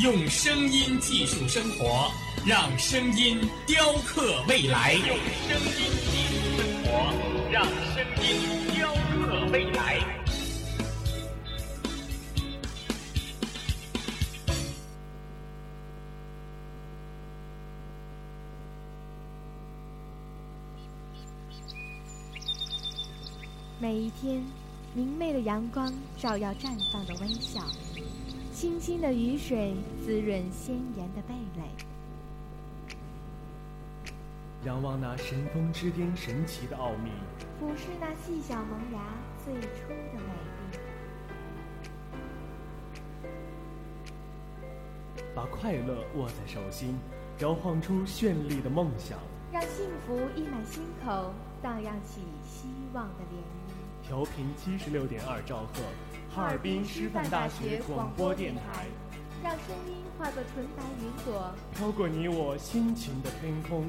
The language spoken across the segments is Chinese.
用声音技术生活，让声音雕刻未来。用声音技术生活，让声音雕刻未来。每一天，明媚的阳光照耀绽放的微笑，清新的雨水滋润鲜艳的蓓蕾。仰望那神峰之巅神奇的奥秘，俯视那细小萌芽最初的美丽。把快乐握在手心，摇晃出绚丽的梦想，让幸福溢满心口，荡漾起希望的涟漪。调频七十六点二兆赫，哈尔滨师范大学广播电台，让声音化作纯白云朵，飘过你我心情的天空。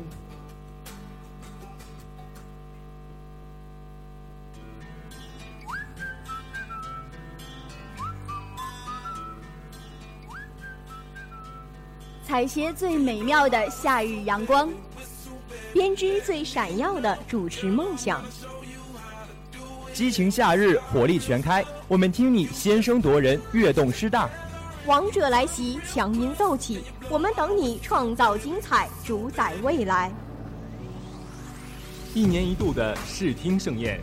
采撷最美妙的夏日阳光，编织最闪耀的主持梦想。激情夏日，火力全开，我们听你先声夺人，跃动师大。王者来袭，强音奏起，我们等你创造精彩，主宰未来。一年一度的视听盛宴，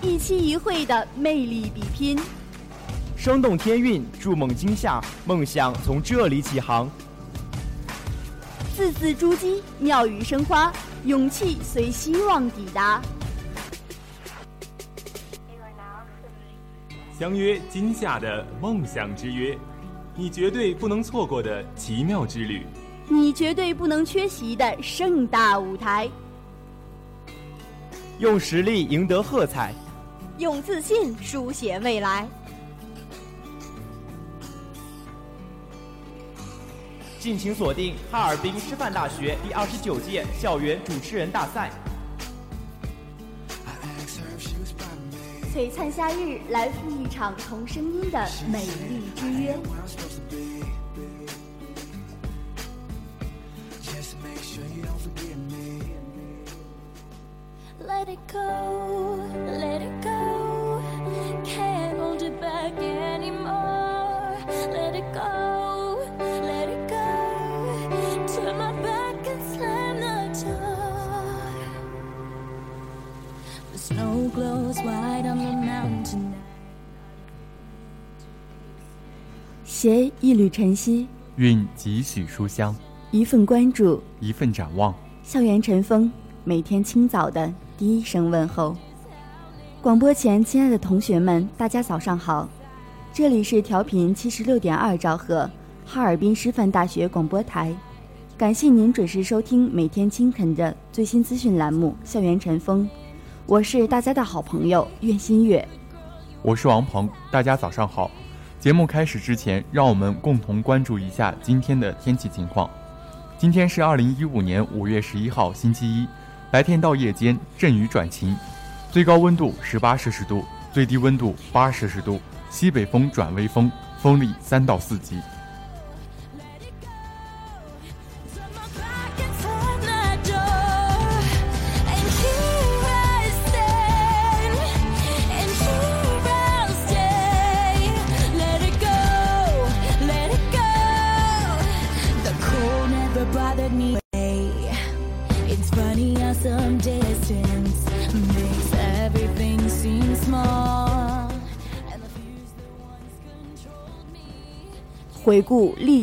一期一会的魅力比拼，生动天韵，筑梦惊夏，梦想从这里起航。字字珠玑，妙语生花，勇气随希望抵达。相约今夏的梦想之约，你绝对不能错过的奇妙之旅，你绝对不能缺席的盛大舞台。用实力赢得喝彩，用自信书写未来。敬请锁定哈尔滨师范大学第二十九届校园主持人大赛。璀璨夏日，来赴一场同声音的美丽之约。晨曦，运几许书香，一份关注，一份展望。校园晨风，每天清早的第一声问候。广播前，亲爱的同学们，大家早上好，这里是调频七十六点二兆赫，哈尔滨师范大学广播台。感谢您准时收听每天清晨的最新资讯栏目《校园晨风》，我是大家的好朋友苑新月。我是王鹏，大家早上好。节目开始之前，让我们共同关注一下今天的天气情况。今天是二零一五年五月十一号，星期一，白天到夜间阵雨转晴，最高温度十八摄氏度，最低温度八摄氏度，西北风转微风，风力三到四级。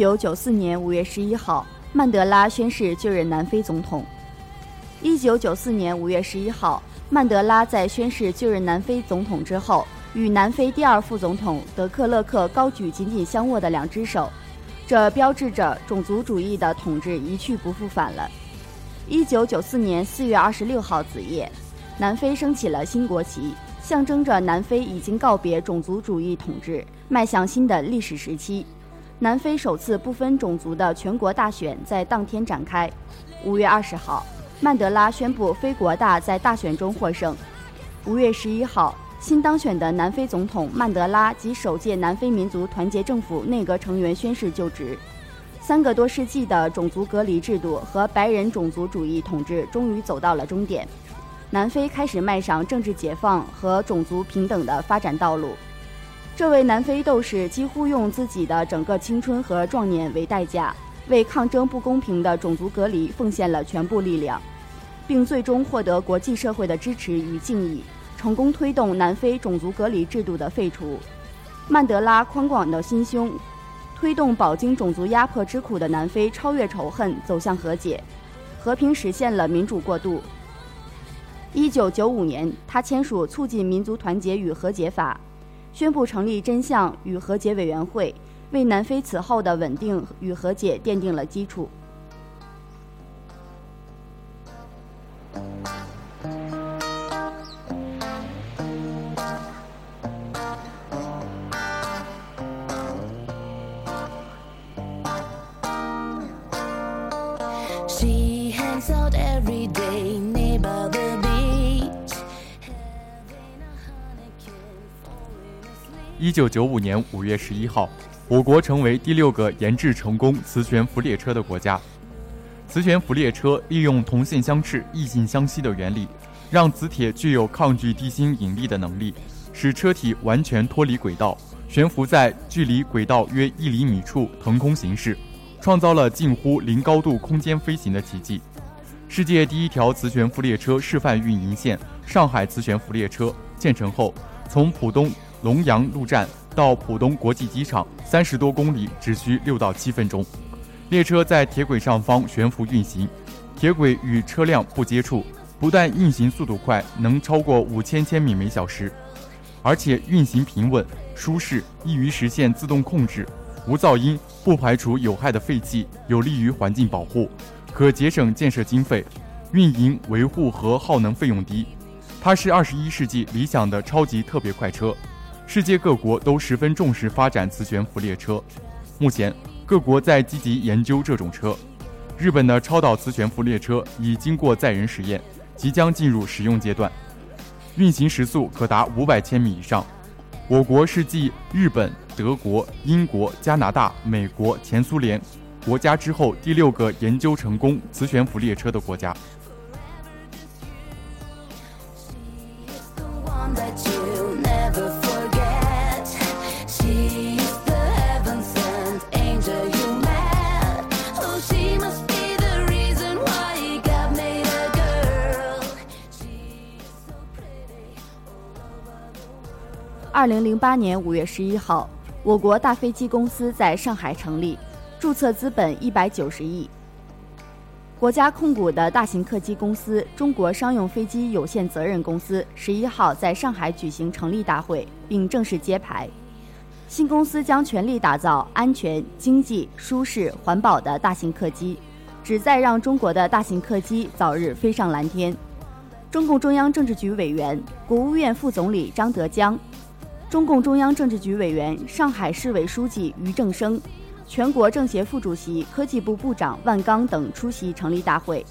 九九四年五月十一号，曼德拉宣誓就任南非总统。一九九四年五月十一号，曼德拉在宣誓就任南非总统之后，与南非第二副总统德克勒克高举紧紧相握的两只手，这标志着种族主义的统治一去不复返了。一九九四年四月二十六号子夜，南非升起了新国旗，象征着南非已经告别种族主义统治，迈向新的历史时期。南非首次不分种族的全国大选在当天展开。五月二十号。曼德拉宣布非国大在大选中获胜。五月十一号，新当选的南非总统曼德拉及首届南非民族团结政府内阁成员宣誓就职。三个多世纪的种族隔离制度和白人种族主义统治终于走到了终点，南非开始迈上政治解放和种族平等的发展道路。这位南非斗士几乎用自己的整个青春和壮年为代价。为抗争不公平的种族隔离奉献了全部力量，并最终获得国际社会的支持与敬意，成功推动南非种族隔离制度的废除。曼德拉宽广的心胸，推动饱经种族压迫之苦的南非超越仇恨，走向和解，和平实现了民主过渡。一九九五年，他签署《促进民族团结与和解法》，宣布成立真相与和解委员会。为南非此后的稳定与和解奠定了基础。一九九五年五月十一号。我国成为第六个研制成功磁悬浮列车的国家。磁悬浮列车利用同性相斥、异性相吸的原理，让磁铁具有抗拒地心引力的能力，使车体完全脱离轨道，悬浮在距离轨道约一厘米处腾空行驶，创造了近乎零高度空间飞行的奇迹。世界第一条磁悬浮列车示范运营线——上海磁悬浮列车建成后，从浦东龙阳路站。到浦东国际机场三十多公里只需六到七分钟。列车在铁轨上方悬浮运行，铁轨与车辆不接触，不但运行速度快，能超过五千千米每小时，而且运行平稳、舒适，易于实现自动控制，无噪音，不排除有害的废气，有利于环境保护，可节省建设经费，运营维护和耗能费用低。它是二十一世纪理想的超级特别快车。世界各国都十分重视发展磁悬浮列车，目前各国在积极研究这种车。日本的超导磁悬浮列车已经过载人实验，即将进入使用阶段，运行时速可达五百千米以上。我国是继日本、德国、英国、加拿大、美国、前苏联国家之后第六个研究成功磁悬浮列车的国家。二零零八年五月十一号，我国大飞机公司在上海成立，注册资本一百九十亿。国家控股的大型客机公司中国商用飞机有限责任公司十一号在上海举行成立大会，并正式揭牌。新公司将全力打造安全、经济、舒适、环保的大型客机，旨在让中国的大型客机早日飞上蓝天。中共中央政治局委员、国务院副总理张德江。中共中央政治局委员、上海市委书记俞正声，全国政协副主席、科技部部长万钢等出席成立大会。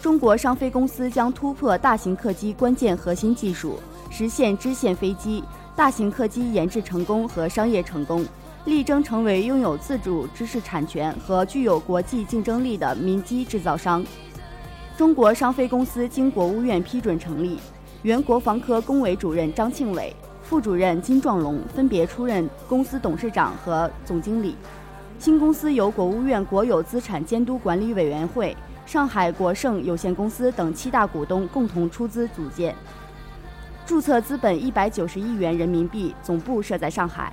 中国商飞公司将突破大型客机关键核心技术，实现支线飞机、大型客机研制成功和商业成功，力争成为拥有自主知识产权和具有国际竞争力的民机制造商。中国商飞公司经国务院批准成立，原国防科工委主任张庆伟。副主任金壮龙分别出任公司董事长和总经理。新公司由国务院国有资产监督管理委员会、上海国盛有限公司等七大股东共同出资组建，注册资本一百九十亿元人民币，总部设在上海。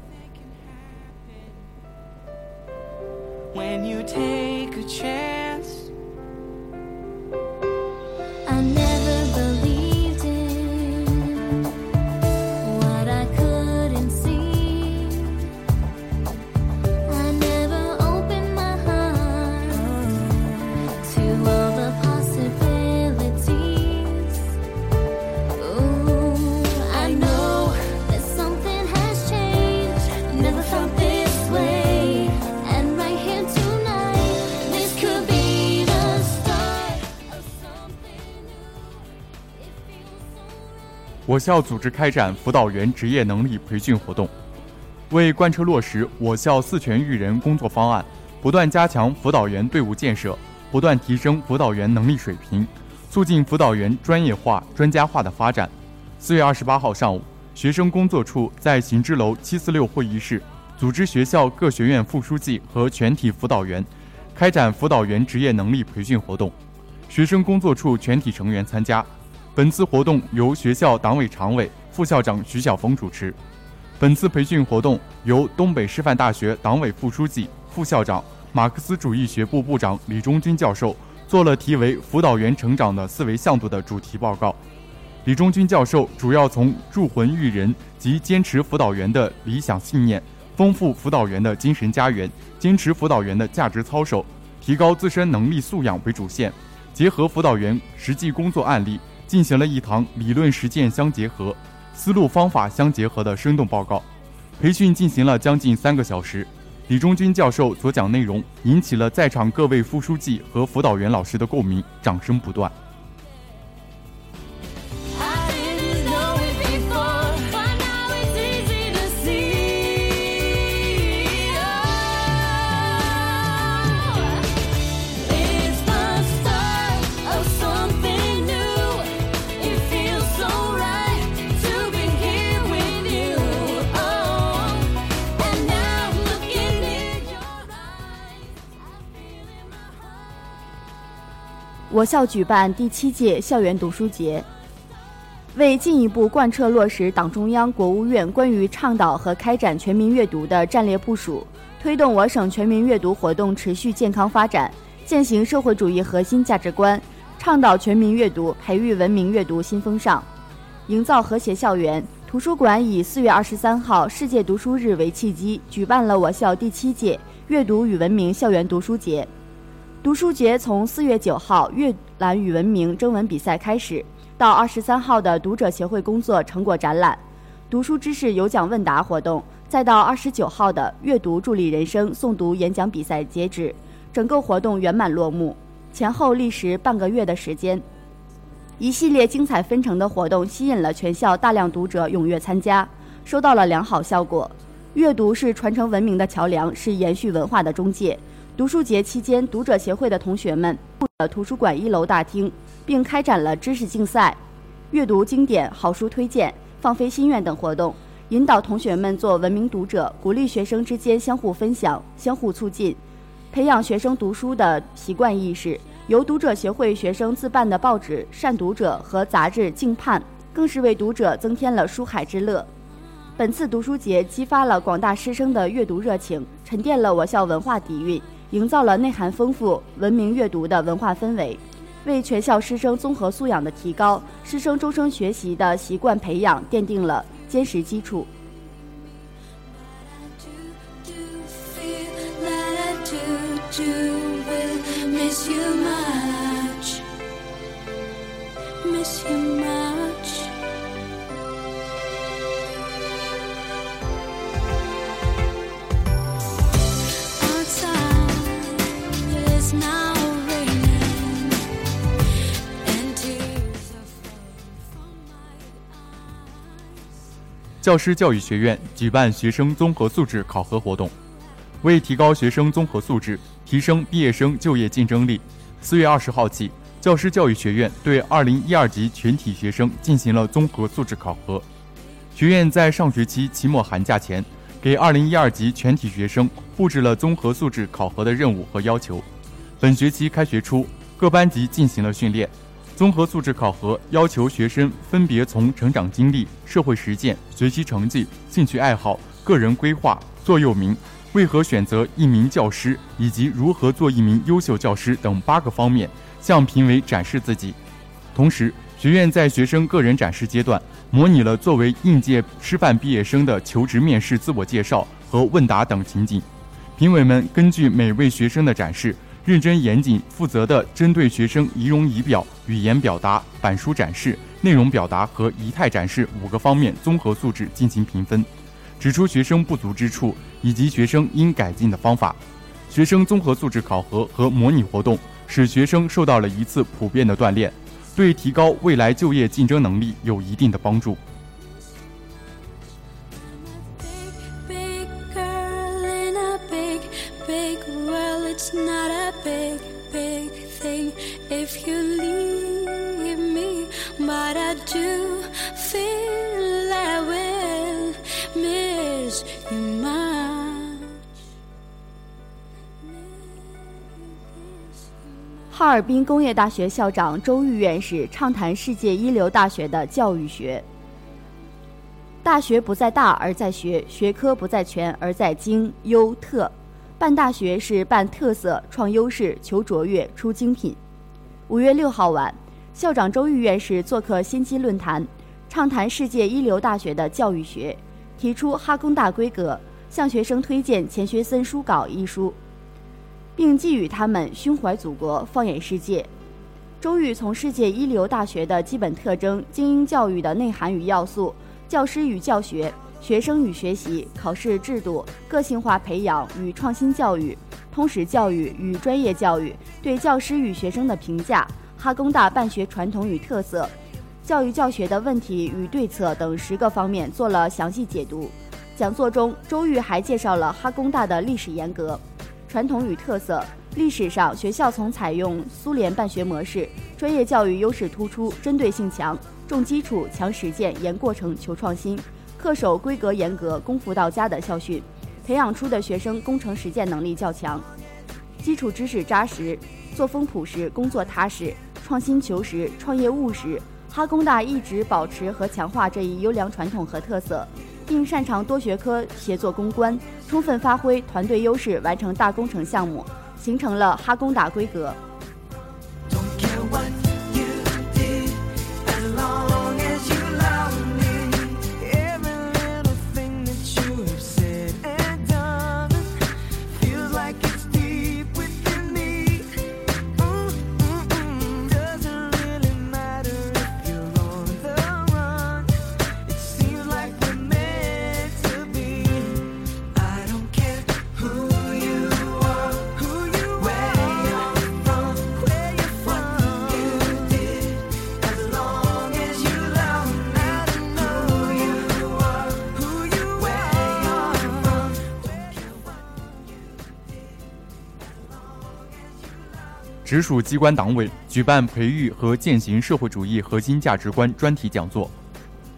校组织开展辅导员职业能力培训活动，为贯彻落实我校四全育人工作方案，不断加强辅导员队伍建设，不断提升辅导员能力水平，促进辅导员专业化、专家化的发展。四月二十八号上午，学生工作处在行知楼七四六会议室组织学校各学院副书记和全体辅导员开展辅导员职业能力培训活动，学生工作处全体成员参加。本次活动由学校党委常委、副校长徐晓峰主持。本次培训活动由东北师范大学党委副书记、副校长、马克思主义学部部长李忠军教授做了题为“辅导员成长的思维向度”的主题报告。李忠军教授主要从铸魂育人及坚持辅导员的理想信念、丰富辅导员的精神家园、坚持辅导员的价值操守、提高自身能力素养为主线，结合辅导员实际工作案例，进行了一堂理论实践相结合、思路方法相结合的生动报告。培训进行了将近三个小时，李忠军教授所讲内容引起了在场各位副书记和辅导员老师的共鸣，掌声不断。我校举办第七届校园读书节，为进一步贯彻落实党中央、国务院关于倡导和开展全民阅读的战略部署，推动我省全民阅读活动持续健康发展，践行社会主义核心价值观，倡导全民阅读，培育文明阅读新风尚，营造和谐校园。图书馆以四月二十三号世界读书日为契机，举办了我校第七届阅读与文明校园读书节。读书节从四月九号阅览与文明征文比赛开始，到二十三号的读者协会工作成果展览、读书知识有奖问答活动，再到二十九号的阅读助力人生诵读演讲比赛截止，整个活动圆满落幕。前后历时半个月的时间，一系列精彩纷呈的活动吸引了全校大量读者踊跃参加，收到了良好效果。阅读是传承文明的桥梁，是延续文化的中介。读书节期间，读者协会的同学们布了图书馆一楼大厅，并开展了知识竞赛、阅读经典好书推荐、放飞心愿等活动，引导同学们做文明读者，鼓励学生之间相互分享、相互促进，培养学生读书的习惯意识。由读者协会学生自办的报纸《善读者》和杂志《竞盼》，更是为读者增添了书海之乐。本次读书节激发了广大师生的阅读热情，沉淀了我校文化底蕴，营造了内涵丰富、文明阅读的文化氛围，为全校师生综合素养的提高、师生终生学习的习惯培养奠定了坚实基础。教师教育学院举办学生综合素质考核活动，为提高学生综合素质，提升毕业生就业竞争力，四月二十号起，教师教育学院对二零一二级全体学生进行了综合素质考核。学院在上学期期末寒假前，给二零一二级全体学生布置了综合素质考核的任务和要求。本学期开学初，各班级进行了训练。综合素质考核要求学生分别从成长经历、社会实践、学习成绩、兴趣爱好、个人规划、座右铭、为何选择一名教师以及如何做一名优秀教师等八个方面，向评委展示自己。同时，学院在学生个人展示阶段，模拟了作为应届师范毕业生的求职面试自我介绍和问答等情景。评委们根据每位学生的展示，认真严谨、负责地针对学生仪容仪表、语言表达、板书展示、内容表达和仪态展示五个方面综合素质进行评分，指出学生不足之处以及学生应改进的方法。学生综合素质考核和模拟活动使学生受到了一次普遍的锻炼，对提高未来就业竞争能力有一定的帮助。哈尔滨工业大学校长周玉院士畅谈世界一流大学的教育学。大学不在大而在学，学科不在全而在精优特。办大学是办特色、创优势、求卓越、出精品。五月六号晚，校长周玉院士做客先机论坛，畅谈世界一流大学的教育学，提出哈工大规格，向学生推荐钱学森书稿一书。并寄予他们胸怀祖国、放眼世界。周玉从世界一流大学的基本特征、精英教育的内涵与要素、教师与教学、学生与学习、考试制度、个性化培养与创新教育、通识教育与专业教育、对教师与学生的评价、哈工大办学传统与特色、教育教学的问题与对策等十个方面做了详细解读。讲座中，周玉还介绍了哈工大的历史沿革。传统与特色。历史上，学校从采用苏联办学模式，专业教育优势突出，针对性强，重基础、强实践、严过程、求创新，恪守规格严格、功夫到家的校训，培养出的学生工程实践能力较强，基础知识扎实，作风朴实，工作踏实，创新求实，创业务实。哈工大一直保持和强化这一优良传统和特色。并擅长多学科协作攻关，充分发挥团队优势，完成大工程项目，形成了哈工大规格。直属机关党委举办培育和践行社会主义核心价值观专题讲座，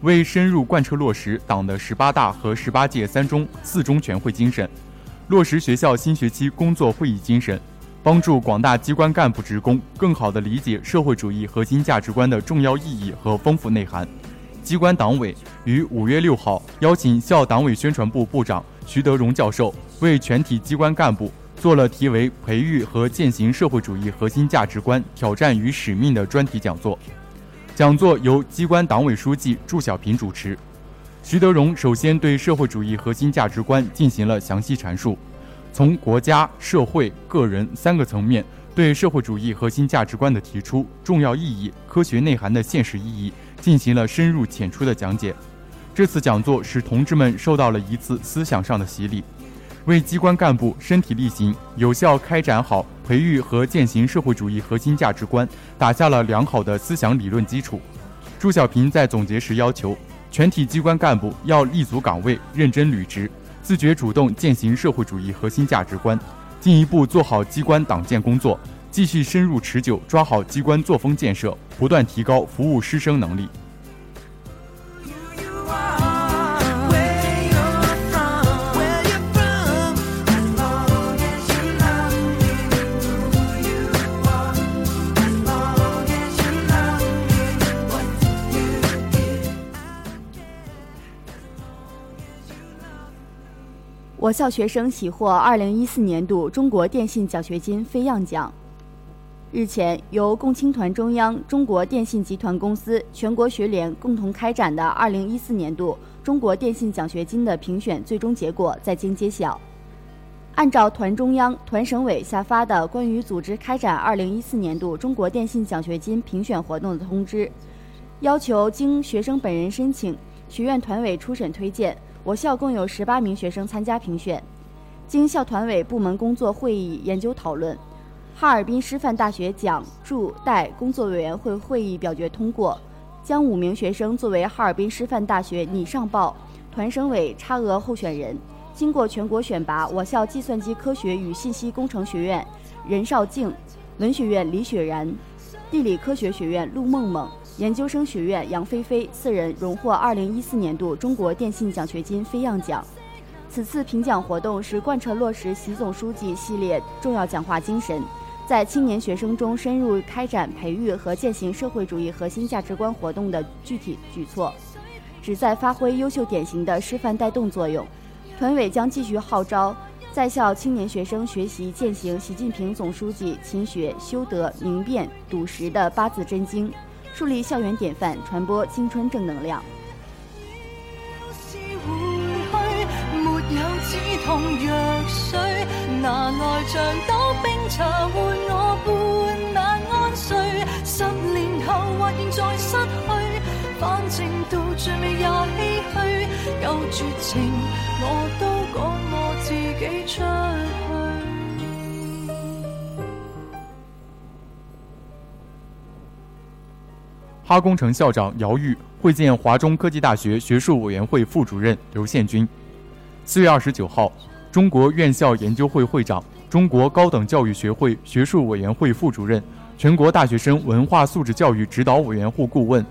为深入贯彻落实党的十八大和十八届三中四中全会精神，落实学校新学期工作会议精神，帮助广大机关干部职工更好地理解社会主义核心价值观的重要意义和丰富内涵。机关党委于五月六号邀请校党委宣传部部长徐德荣教授为全体机关干部做了题为“培育和践行社会主义核心价值观挑战与使命”的专题讲座。讲座由机关党委书记祝小平主持。徐德荣首先对社会主义核心价值观进行了详细阐述，从国家、社会、个人三个层面对社会主义核心价值观的提出、重要意义、科学内涵的现实意义进行了深入浅出的讲解。这次讲座使同志们受到了一次思想上的洗礼，为机关干部身体力行、有效开展好培育和践行社会主义核心价值观打下了良好的思想理论基础。朱小平在总结时要求，全体机关干部要立足岗位，认真履职，自觉主动践行社会主义核心价值观，进一步做好机关党建工作，继续深入持久抓好机关作风建设，不断提高服务师生能力。我校学生喜获2014年度中国电信奖学金飞样奖。日前，由共青团中央、中国电信集团公司、全国学联共同开展的2014年度中国电信奖学金的评选最终结果在京揭晓。按照团中央、团省委下发的关于组织开展2014年度中国电信奖学金评选活动的通知，要求经学生本人申请，学院团委初审推荐，我校共有十八名学生参加评选。经校团委部门工作会议研究讨论，哈尔滨师范大学奖助代工作委员会会议表决通过，将五名学生作为哈尔滨师范大学拟上报团省委差额候选人。经过全国选拔，我校计算机科学与信息工程学院任少静、文学院李雪然、地理科学学院陆梦梦、研究生学院杨菲菲四人荣获2014年度中国电信奖学金飞样奖。此次评奖活动是贯彻落实习总书记系列重要讲话精神，在青年学生中深入开展培育和践行社会主义核心价值观活动的具体举措，旨在发挥优秀典型的示范带动作用。团委将继续号召在校青年学生学习践行习近平总书记勤学、修德、明辨、笃实的八字真经，树立校园典范，传播青春正能量。要是回去，沒有止痛藥水，拿來像兜冰茶換我半晚安睡。十年後或現在失去，反正到最尾也唏噓。有絕情，我都趕我自己出去。哈工程校长姚玉会见华中科技大学学术委员会副主任刘宪军。四月二十九号，中国院校研究会会长、中国高等教育学会学术委员会副主任、全国大学生文化素质教育指导委员会顾问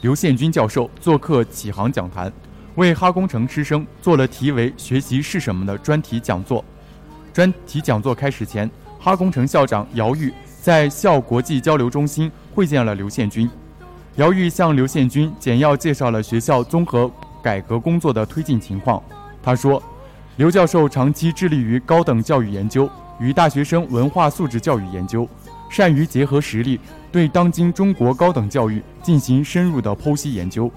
刘宪军教授做客启航讲坛，为哈工程师生做了题为“学习是什么”的专题讲座。专题讲座开始前，哈工程校长姚玉在校国际交流中心会见了劉憲軍。姚玉向劉憲軍簡要介绍了学校综合改革工作的推进情况。他说，刘教授长期致力于高等教育研究与大学生文化素质教育研究，善于结合实例，对当今中国高等教育进行深入的剖析研究。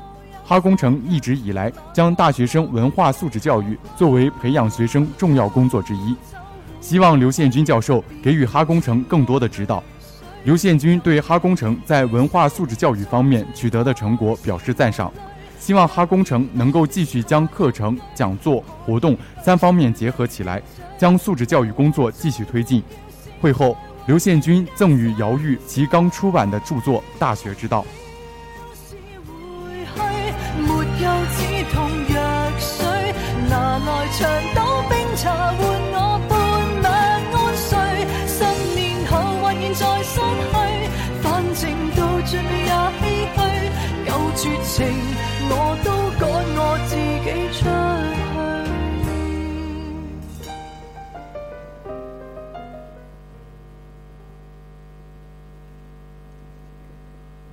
哈工程一直以来将大学生文化素质教育作为培养学生重要工作之一，希望劉憲軍教授给予哈工程更多的指导。劉憲軍對哈工程在文化素质教育方面取得的成果表示赞赏，希望哈工程能够继续将课程、讲座、活动三方面结合起来，将素质教育工作继续推進。會後，劉憲軍贈予姚玉其刚出版的著作《大学之道》。是回去，沒有止痛藥水，拿來長島冰茶換有絕情，我都赶我自己出去。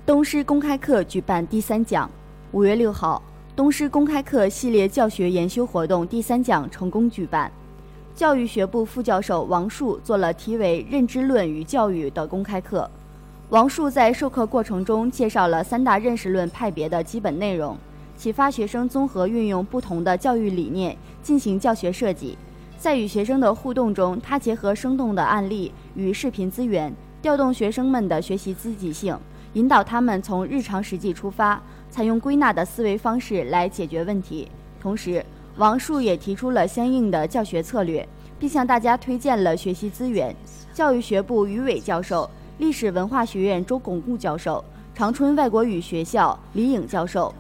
东师公开课举办第三讲。五月六号，东师公开课系列教学研修活动第三讲成功举办。教育学部副教授王树做了题为“认知论与教育”的公开课。王树在授课过程中介绍了三大认识论派别的基本内容，启发学生综合运用不同的教育理念进行教学设计。在与学生的互动中，他结合生动的案例与视频资源，调动学生们的学习积极性。引导他们从日常实际出发，采用归纳的思维方式来解决问题。同时，王树也提出了相应的教学策略，并向大家推荐了学习资源。教育学部于伟教授、历史文化学院周巩固教授、长春外国语学校李颖教授、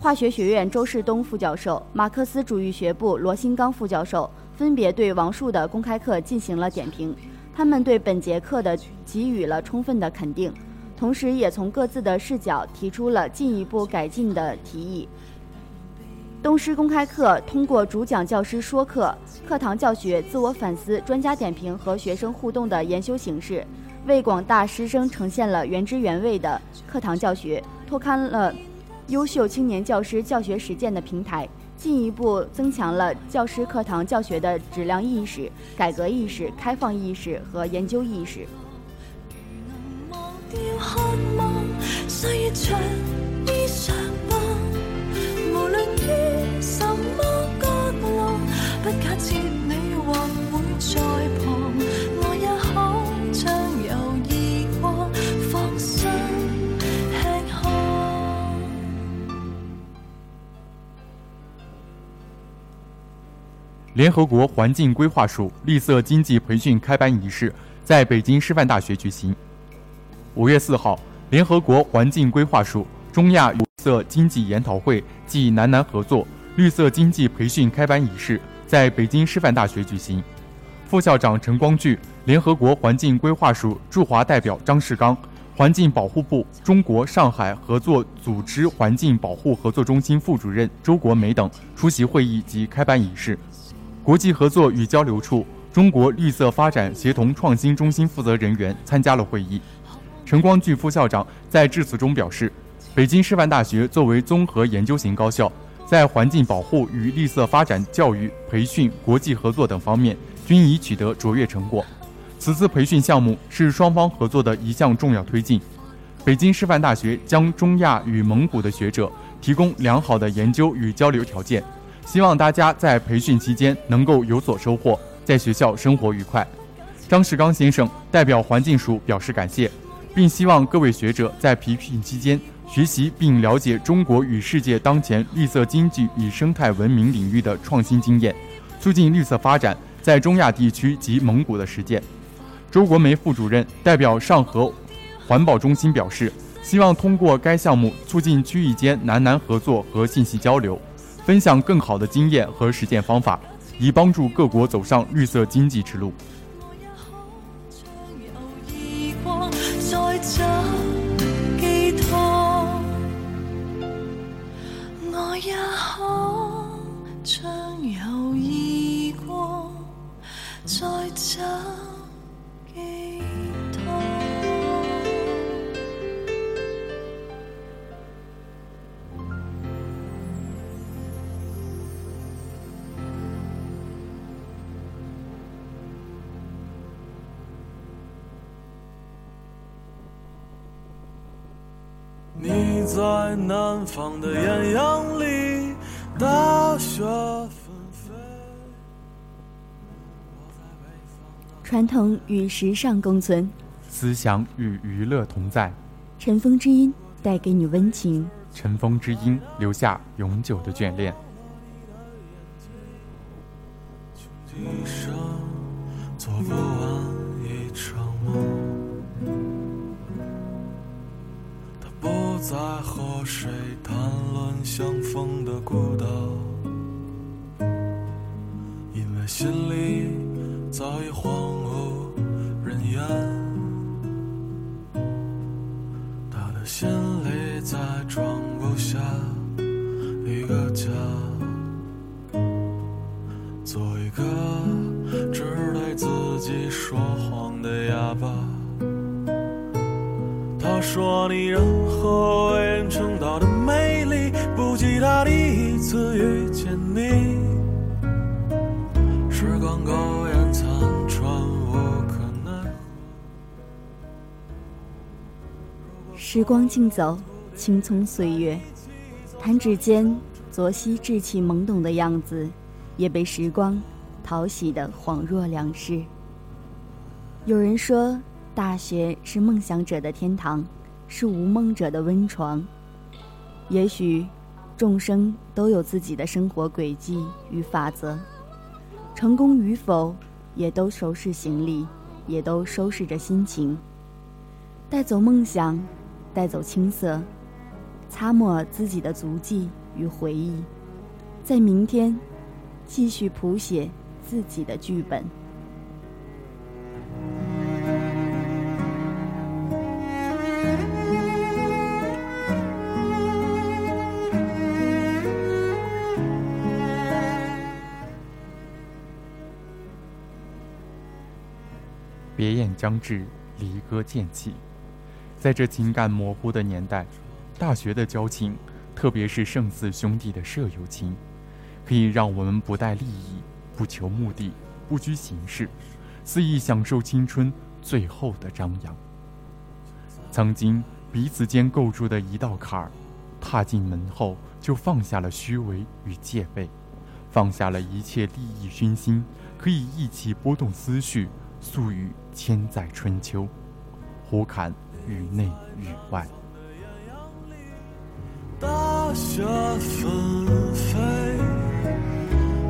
化学学院周世东副教授、马克思主义学部罗新刚副教授分别对王树的公开课进行了点评，他们对本节课的给予了充分的肯定。同时，也从各自的视角提出了进一步改进的提议。东师公开课通过主讲教师说课、课堂教学、自我反思、专家点评和学生互动的研修形式，为广大师生呈现了原汁原味的课堂教学，拓宽了优秀青年教师教学实践的平台，进一步增强了教师课堂教学的质量意识、改革意识、开放意识和研究意識。忘掉渴望，細長衣裳吧。無論於什麼角落，不假設联合国环境规划署绿色经济培训开班仪式在北京师范大学举行。五月四号，联合国环境规划署中亚绿色经济研讨会暨南南合作绿色经济培训开班仪式在北京师范大学举行。副校长陈光炬、联合国环境规划署驻华代表张世刚、环境保护部中国上海合作组织环境保护合作中心副主任周国梅等出席会议及开班仪式。国际合作与交流处中国绿色发展协同创新中心负责人员参加了会议。陈光炬副校长在致辞中表示，北京师范大学作为综合研究型高校，在环境保护与绿色发展教育、培训、国际合作等方面均已取得卓越成果。此次培训项目是双方合作的一项重要推进。北京师范大学将中亚与蒙古的学者提供良好的研究与交流条件。希望大家在培训期间能够有所收获，在学校生活愉快。张世刚先生代表环境署表示感谢，并希望各位学者在培训期间学习并了解中国与世界当前绿色经济与生态文明领域的创新经验，促进绿色发展在中亚地区及蒙古的实践。周国梅副主任代表上合环保中心表示，希望通过该项目促进区域间南南合作和信息交流。分享更好的经验和实践方法，以帮助各国走上绿色经济之路。異國再找寄託，我也可暢遊異國再找在南方的艳阳里，大雪纷飞。传统与时尚共存，思想与娱乐同在，塵封之音带给你温情，塵封之音留下永久的眷戀。时光静走，青葱岁月，弹指间，昨昔稚气懵懂的样子，也被时光淘洗得恍若两世。有人说，大学是梦想者的天堂，是无梦者的温床。也许，众生都有自己的生活轨迹与法则，成功与否，也都收拾行李，也都收拾着心情，带走梦想，带走青涩，擦抹自己的足迹与回忆，在明天。继续谱写自己的剧本。别雁将至，离歌渐起。在这情感模糊的年代，大学的交情，特别是胜似兄弟的舍友情。可以让我们不带利益，不求目的，不拘形式，肆意享受青春最后的张扬。曾经彼此间构筑的一道坎儿，踏进门后就放下了虚伪与戒备，放下了一切利益熏心，可以一起拨动思绪，诉语千载春秋，胡侃宇内宇外。大雪纷飞，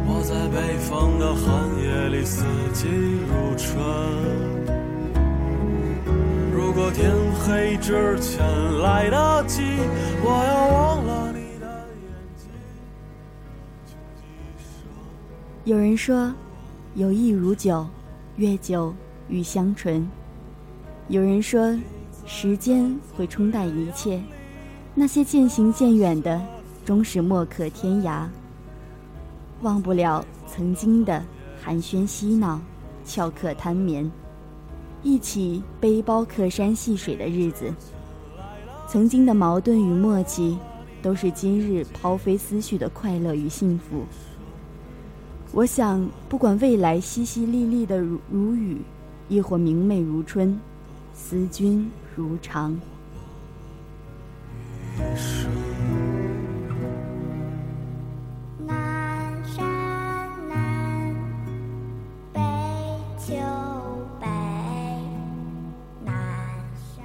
我在北方的寒夜里四季如春。如果天黑之前来得及，我要忘了你的眼睛。有人说，友谊如酒，越久愈香醇。有人说，时间会冲淡一切，那些渐行渐远的，终是莫可天涯。忘不了曾经的寒暄嬉闹，翘课贪眠，一起背包客山戏水的日子。曾经的矛盾与默契，都是今日抛飞思绪的快乐与幸福。我想，不管未来淅淅沥沥的如如雨，亦或明媚如春，思君如常。南山南，北秋北，南山。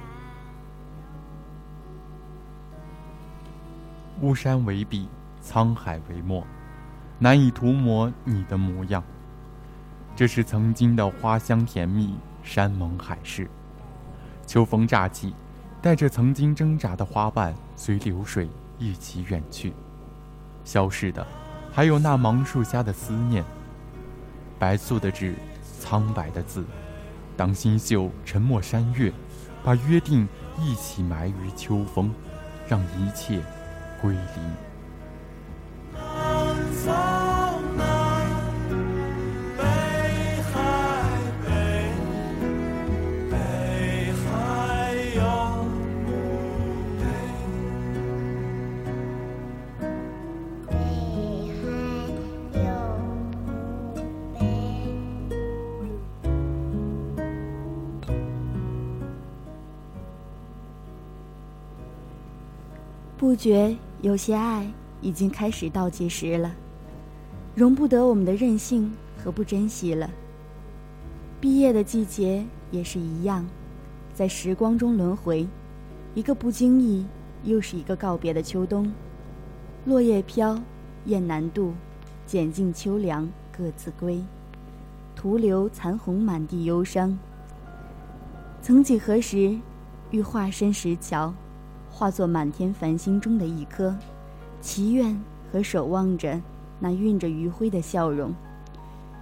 巫山为笔，沧海为墨，难以涂抹你的模样。这是曾经的花香甜蜜，山盟海誓。秋风乍起，带着曾经挣扎的花瓣，随流水一起远去。消逝的，还有那芒树下的思念。白素的纸，苍白的字。当新秀沉没山岳，把约定一起埋于秋风，让一切归零。觉有些爱已经开始倒计时了，容不得我们的任性和不珍惜了。毕业的季节也是一样，在时光中轮回，一个不经意，又是一个告别的秋冬。落叶飘，雁南渡，拣尽秋凉各自归，徒留残红满地忧伤。曾几何时，欲化身石桥。化作满天繁星中的一颗，祈愿和守望着那晕着余晖的笑容。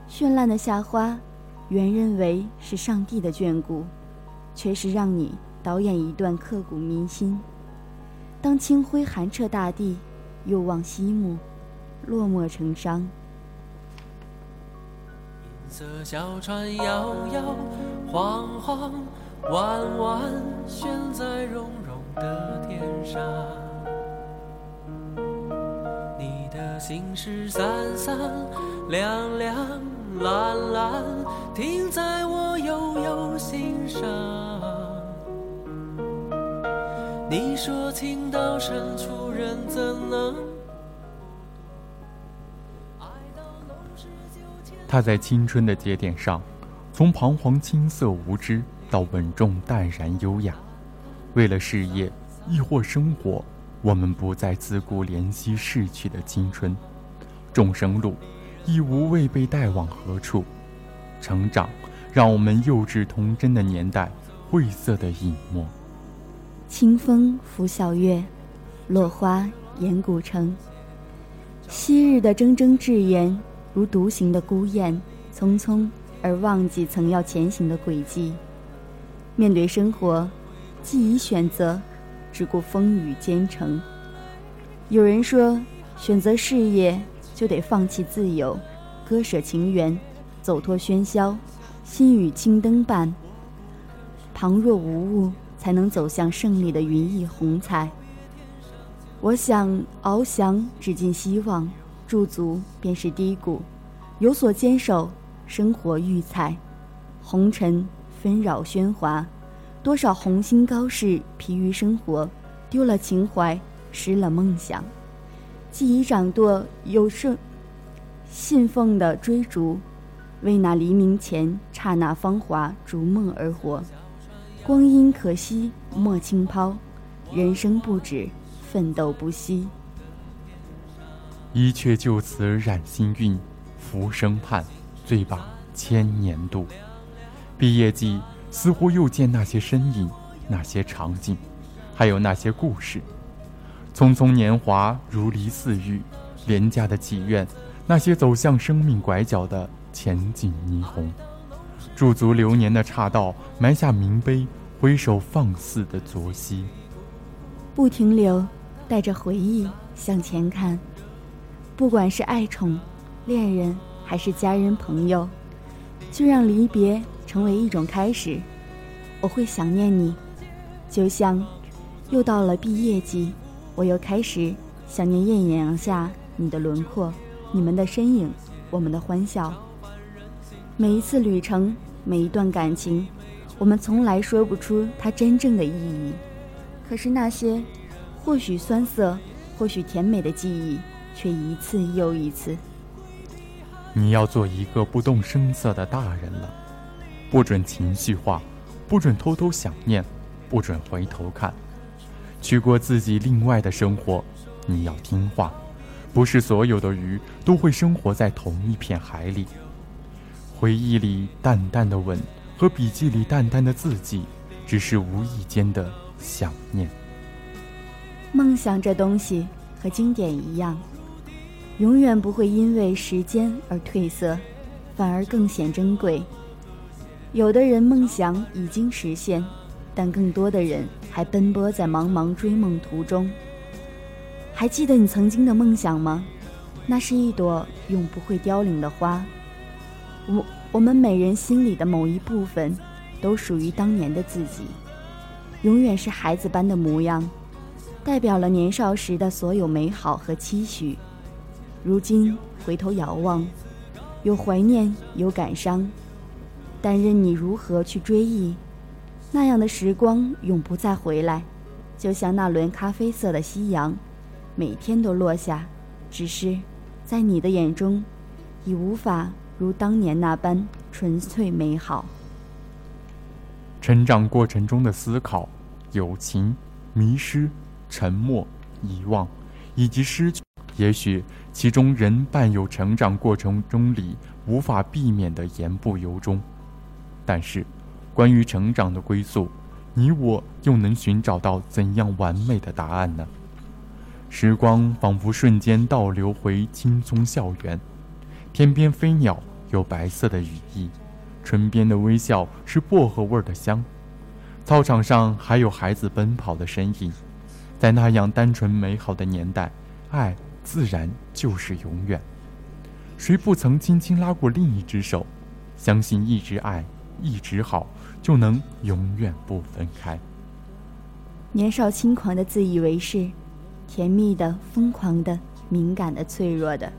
绚烂的夏花，原认为是上帝的眷顾，却是让你导演一段刻骨铭心。当清辉寒彻大地，又望西幕，落寞成伤。银色小船摇摇晃晃，弯弯悬在的天上。你的心事散散亮亮蓝蓝，停在我悠悠心上。你说情到深处人怎能？他在青春的节点上，从彷徨青涩无知到稳重淡然优雅。为了事业，亦或生活，我们不再自顾怜惜逝去的青春。众生路，亦无畏被带往何处。成长，让我们幼稚童真的年代晦涩的隐没。清风拂晓月，落花掩古城。昔日的铮铮志言，如独行的孤雁，匆匆而忘记曾要前行的轨迹。面对生活，既已选择，只顾风雨兼程。有人说，选择事业就得放弃自由，割舍情缘，走脱喧嚣，心与青灯伴。旁若无物，才能走向胜利的云翳虹彩。我想翱翔，只尽希望，驻足便是低谷，有所坚守，生活愈彩。红尘纷扰喧哗，多少红心高士疲于生活，丢了情怀，失了梦想。既已掌舵，有胜信奉的追逐，为那黎明前刹那芳华逐梦而活。光阴可惜莫轻抛，人生不止，奋斗不息。一阙就此染心韵，浮生盼，醉把千年度。毕业季，似乎又见那些身影，那些场景，还有那些故事。匆匆年华如离似玉，廉价的祈愿，那些走向生命拐角的前景霓虹。驻足流年的岔道，埋下明碑，挥手放肆的昨夕。不停留，带着回忆向前看。不管是爱宠、恋人，还是家人朋友，就让离别成为一种开始。我会想念你，就像又到了毕业季，我又开始想念艳阳下你的轮廓、你们的身影、我们的欢笑。每一次旅程，每一段感情，我们从来说不出它真正的意义。可是那些或许酸涩、或许甜美的记忆，却一次又一次。你要做一个不动声色的大人了，不准情绪化，不准偷偷想念，不准回头看，去过自己另外的生活。你要听话，不是所有的鱼都会生活在同一片海里。回忆里淡淡的吻和笔记里淡淡的字迹，只是无意间的想念。梦想这东西和经典一样，永远不会因为时间而褪色，反而更显珍贵。有的人梦想已经实现，但更多的人还奔波在茫茫追梦途中。还记得你曾经的梦想吗？那是一朵永不会凋零的花。我我们每人心里的某一部分，都属于当年的自己，永远是孩子般的模样。代表了年少时的所有美好和期许。如今回头遥望，有怀念，有感伤，但任你如何去追忆，那样的时光永不再回来。就像那轮咖啡色的夕阳，每天都落下，只是在你的眼中，已无法如当年那般纯粹美好。成长过程中的思考、友情、迷失。沉默、遗忘，以及失去，也许其中仍伴有成长过程中里无法避免的言不由衷。但是，关于成长的归宿，你我又能寻找到怎样完美的答案呢？时光仿佛瞬间倒流回青葱校园，天边飞鸟有白色的羽翼，唇边的微笑是薄荷味的香，操场上还有孩子奔跑的身影。在那样单纯美好的年代，爱自然就是永远。谁不曾轻轻拉过另一只手，相信一直爱，一直好，就能永远不分开。年少轻狂的自以为是，甜蜜的、疯狂的、敏感的、脆弱的，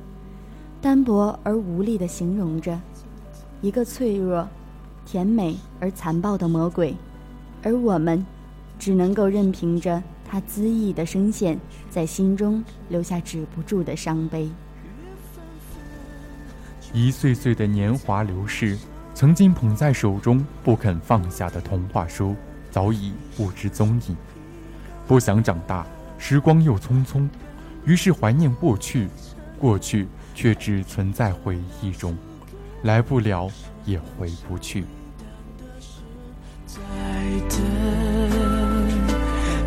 单薄而无力的形容着一个脆弱、甜美而残暴的魔鬼，而我们只能够任凭着。他恣意的声线，在心中留下止不住的伤悲。一岁岁的年华流逝，曾经捧在手中不肯放下的童话书，早已不知踪影。不想长大，时光又匆匆，于是怀念过去，过去却只存在回忆中，来不了也回不去。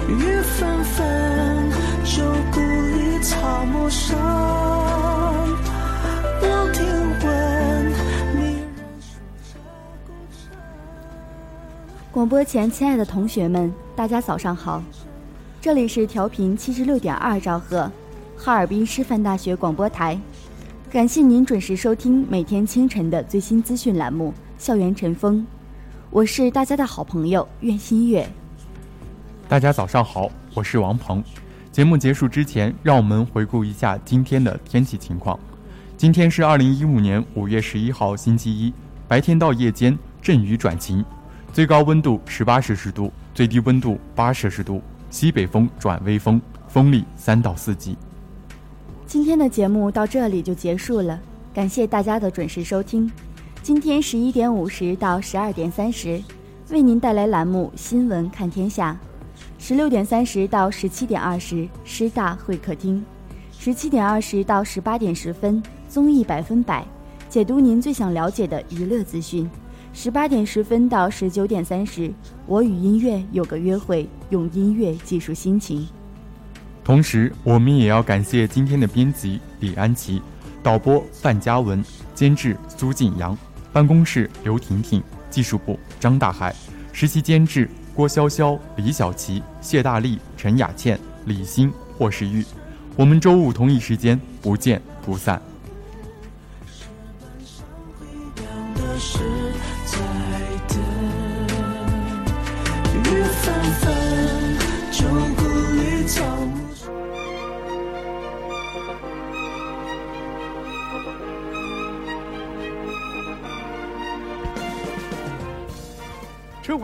雨纷纷，旧故里草木深。广播前，亲爱的同学们，大家早上好，这里是调频七十六点二兆赫，哈尔滨师范大学广播台，感谢您准时收听每天清晨的最新资讯栏目《校园晨风》，我是大家的好朋友苑新月。大家早上好，我是王鹏。节目结束之前，让我们回顾一下今天的天气情况。今天是二零一五年五月十一号，星期一，白天到夜间阵雨转晴，最高温度十八摄氏度，最低温度八摄氏度，西北风转微风，风力三到四级。今天的节目到这里就结束了，感谢大家的准时收听。今天十一点五十到十二点三十，为您带来栏目《新闻看天下》；十六点三十到十七点二十，师大会客厅；十七点二十到十八点十分，综艺百分百，解读您最想了解的娱乐资讯；十八点十分到十九点三十，我与音乐有个约会，用音乐记述心情。同时，我们也要感谢今天的编辑李安琪、导播范嘉文、监制苏晋阳、办公室刘婷婷、技术部张大海、实习监制郭潇潇、李小琪、谢大力、陈雅倩、李欣、霍世玉。我们周五同一时间不见不散。